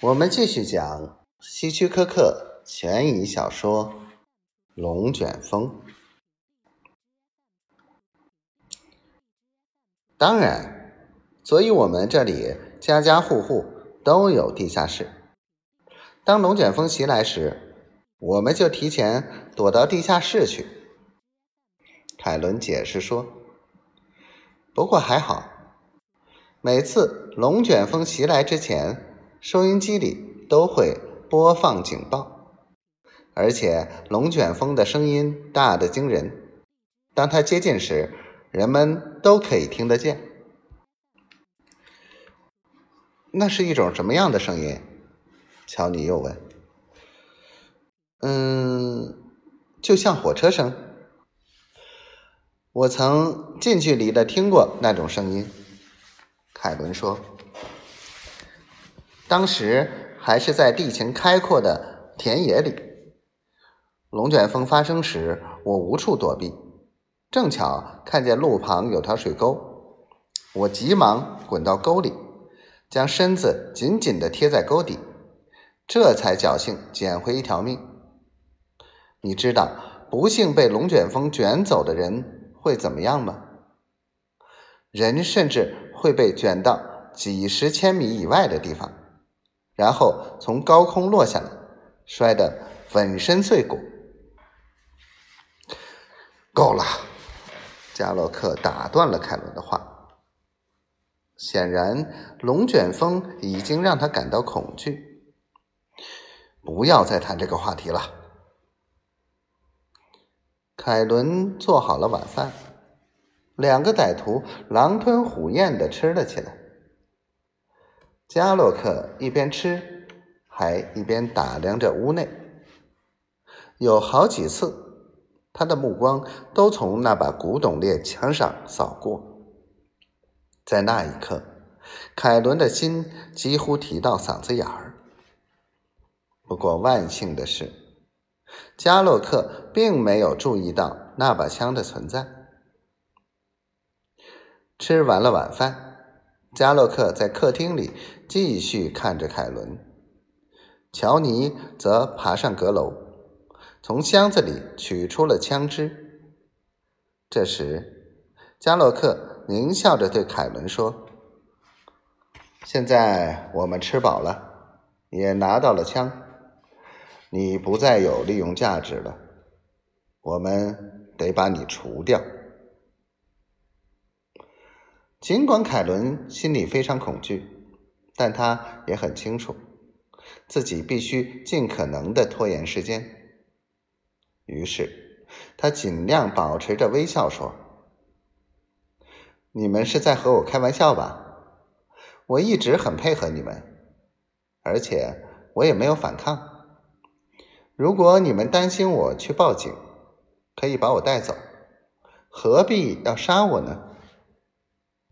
我们继续讲希区柯克悬疑小说《龙卷风》。当然，所以我们这里家家户户都有地下室。当龙卷风袭来时，我们就提前躲到地下室去。凯伦解释说：“不过还好，每次龙卷风袭来之前。”收音机里都会播放警报，而且龙卷风的声音大得惊人。当它接近时，人们都可以听得见。那是一种什么样的声音？乔尼又问。嗯，就像火车声。我曾近距离的听过那种声音。凯伦说。当时还是在地形开阔的田野里，龙卷风发生时，我无处躲避，正巧看见路旁有条水沟，我急忙滚到沟里，将身子紧紧地贴在沟底，这才侥幸捡回一条命。你知道不幸被龙卷风卷走的人会怎么样吗？人甚至会被卷到几十千米以外的地方。然后从高空落下来，摔得粉身碎骨。够了，加洛克打断了凯伦的话。显然，龙卷风已经让他感到恐惧。不要再谈这个话题了。凯伦做好了晚饭，两个歹徒狼吞虎咽的吃了起来。加洛克一边吃，还一边打量着屋内。有好几次，他的目光都从那把古董猎枪上扫过。在那一刻，凯伦的心几乎提到嗓子眼儿。不过万幸的是，加洛克并没有注意到那把枪的存在。吃完了晚饭。加洛克在客厅里继续看着凯伦，乔尼则爬上阁楼，从箱子里取出了枪支。这时，加洛克狞笑着对凯伦说：“现在我们吃饱了，也拿到了枪，你不再有利用价值了，我们得把你除掉。”尽管凯伦心里非常恐惧，但他也很清楚自己必须尽可能的拖延时间。于是，他尽量保持着微笑说：“你们是在和我开玩笑吧？我一直很配合你们，而且我也没有反抗。如果你们担心我去报警，可以把我带走，何必要杀我呢？”